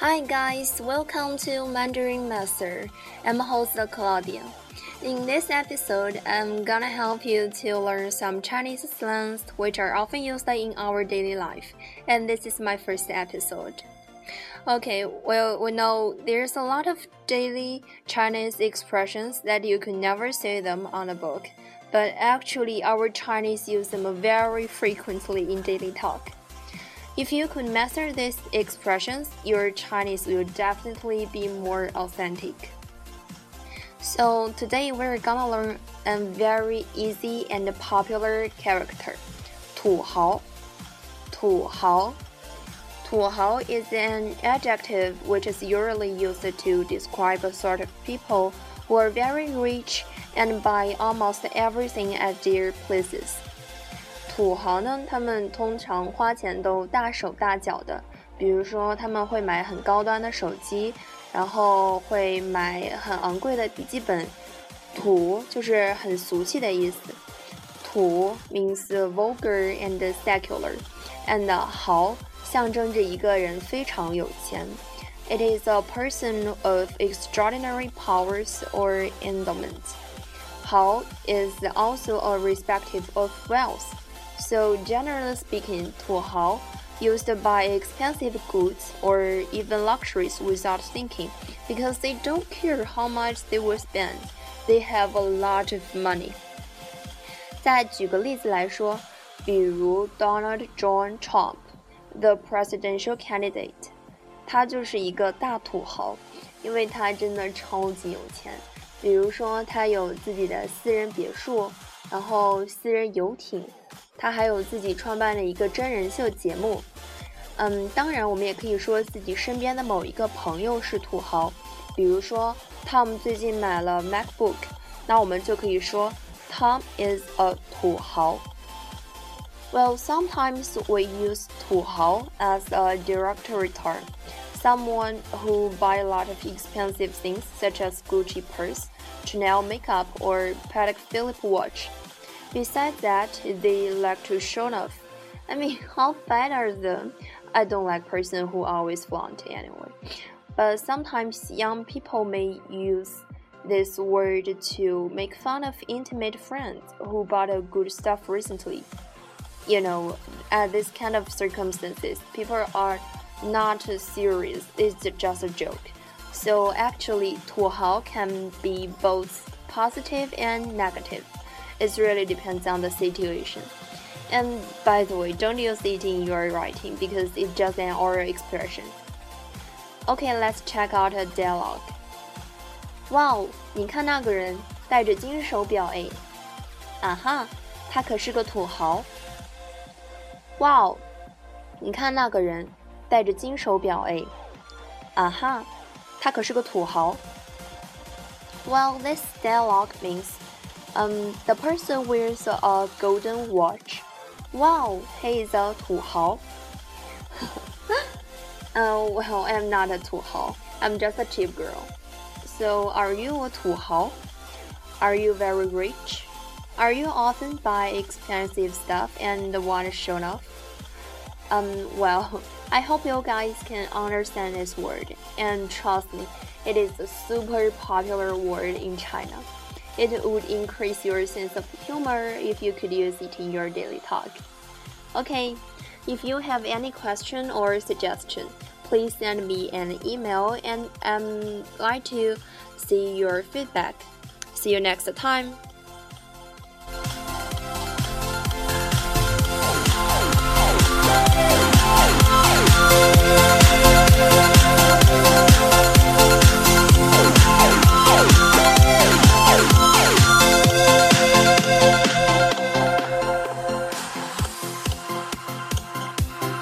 Hi guys, welcome to Mandarin Master. I'm host Claudia. In this episode, I'm gonna help you to learn some Chinese slangs which are often used in our daily life, and this is my first episode. Okay, well, we know there's a lot of daily Chinese expressions that you could never say them on a book, but actually, our Chinese use them very frequently in daily talk. If you could master these expressions, your Chinese will definitely be more authentic. So today we're gonna learn a very easy and popular character, 土豪.土豪.土豪 is an adjective which is usually used to describe a sort of people who are very rich and buy almost everything at their places. 土豪呢，他们通常花钱都大手大脚的，比如说他们会买很高端的手机，然后会买很昂贵的笔记本。土就是很俗气的意思，土 means vulgar and secular，and 豪象征着一个人非常有钱。It is a person of extraordinary powers or endowment. 豪 is also a respective of wealth. so generally speaking, tuhao, used to buy expensive goods or even luxuries without thinking, because they don't care how much they will spend. They have a lot of money. 再举个例子来说，比如 Donald John Trump, the presidential candidate，他就是一个大土豪，因为他真的超级有钱。比如说，他有自己的私人别墅。然后私人游艇。他还有自己创办了一个真人秀节目，嗯，当然我们也可以说自己身边的某一个朋友是土豪，比如说 Tom 最近买了 MacBook，那我们就可以说 Tom is a 土豪。Well, sometimes we use 土豪 as a derogatory term, someone who buy a lot of expensive things such as Gucci purse, Chanel makeup, or Patek Philippe watch. Besides that, they like to show off. I mean, how bad are them? I don't like person who always flaunt anyway. But sometimes young people may use this word to make fun of intimate friends who bought a good stuff recently You know, at this kind of circumstances, people are not serious. It's just a joke. So actually, 土豪 can be both positive and negative. It really depends on the situation. And by the way, don't use it in your writing because it's just an oral expression. Okay, let's check out a dialogue. Wow，你看那个人戴着金手表哎，啊哈，他可是个土豪。 Wow，你看那个人戴着金手表哎，啊哈，他可是个土豪。Well, this dialogue means um, the person wears a golden watch. Wow, he is a 土豪. uh, well, I'm not a 土豪. I'm just a cheap girl. So, are you a 土豪? Are you very rich? Are you often buy expensive stuff and the want to show off? Um, well, I hope you guys can understand this word. And trust me, it is a super popular word in China. It would increase your sense of humor if you could use it in your daily talk. Okay, if you have any question or suggestion, please send me an email and I'm glad to see your feedback. See you next time.